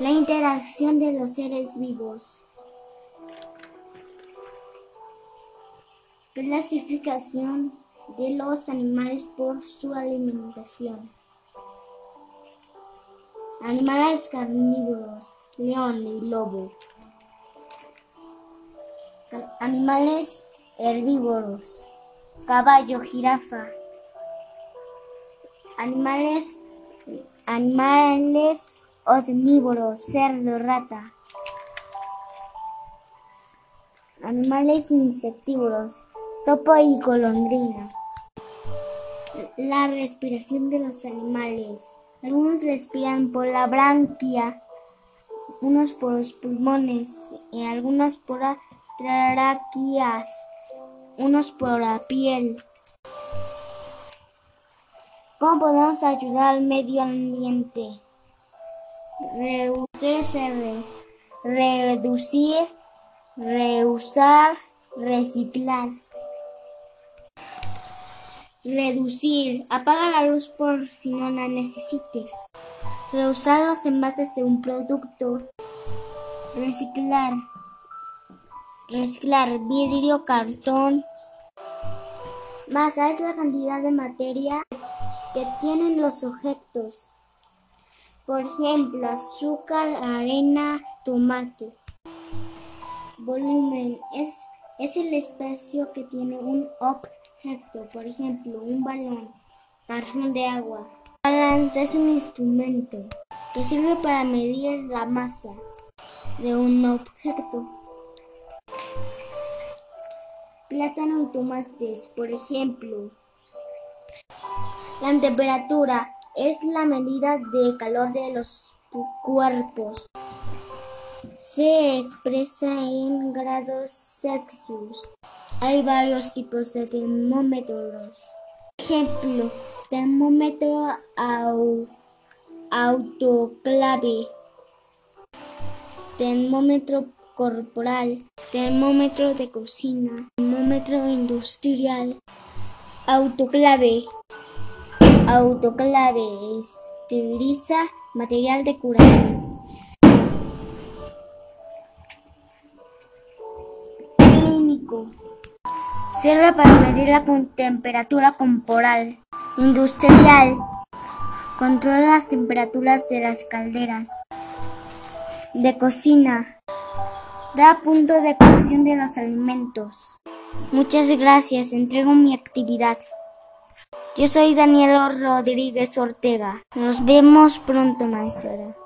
La interacción de los seres vivos. Clasificación de los animales por su alimentación. Animales carnívoros, león y lobo. Animales herbívoros, caballo, jirafa. Animales, animales omnívoros, cerdo, rata. Animales insectívoros, topo y golondrina. La respiración de los animales. Algunos respiran por la branquia, unos por los pulmones y algunos por las tráqueas, unos por la piel. ¿Cómo podemos ayudar al medio ambiente? Reducir, reducir, reusar, reciclar. Reducir. Apaga la luz por si no la necesites. Reusar los envases de un producto. Reciclar. Reciclar vidrio, cartón. Masa es la cantidad de materia que tienen los objetos. Por ejemplo, azúcar, arena, tomate. Volumen es, es el espacio que tiene un objeto, por ejemplo, un balón, cartón de agua. Balance es un instrumento que sirve para medir la masa de un objeto. Plátano y tomates, por ejemplo. La temperatura es la medida de calor de los cuerpos. Se expresa en grados Celsius. Hay varios tipos de termómetros. Ejemplo, termómetro autoclave, termómetro corporal, termómetro de cocina, termómetro industrial, autoclave. Autoclave esteriliza material de curación. Clínico. Sirve para medir la temperatura corporal. Industrial. Controla las temperaturas de las calderas. De cocina. Da punto de cocción de los alimentos. Muchas gracias. Entrego mi actividad. Yo soy Daniel Rodríguez Ortega. Nos vemos pronto, maestra.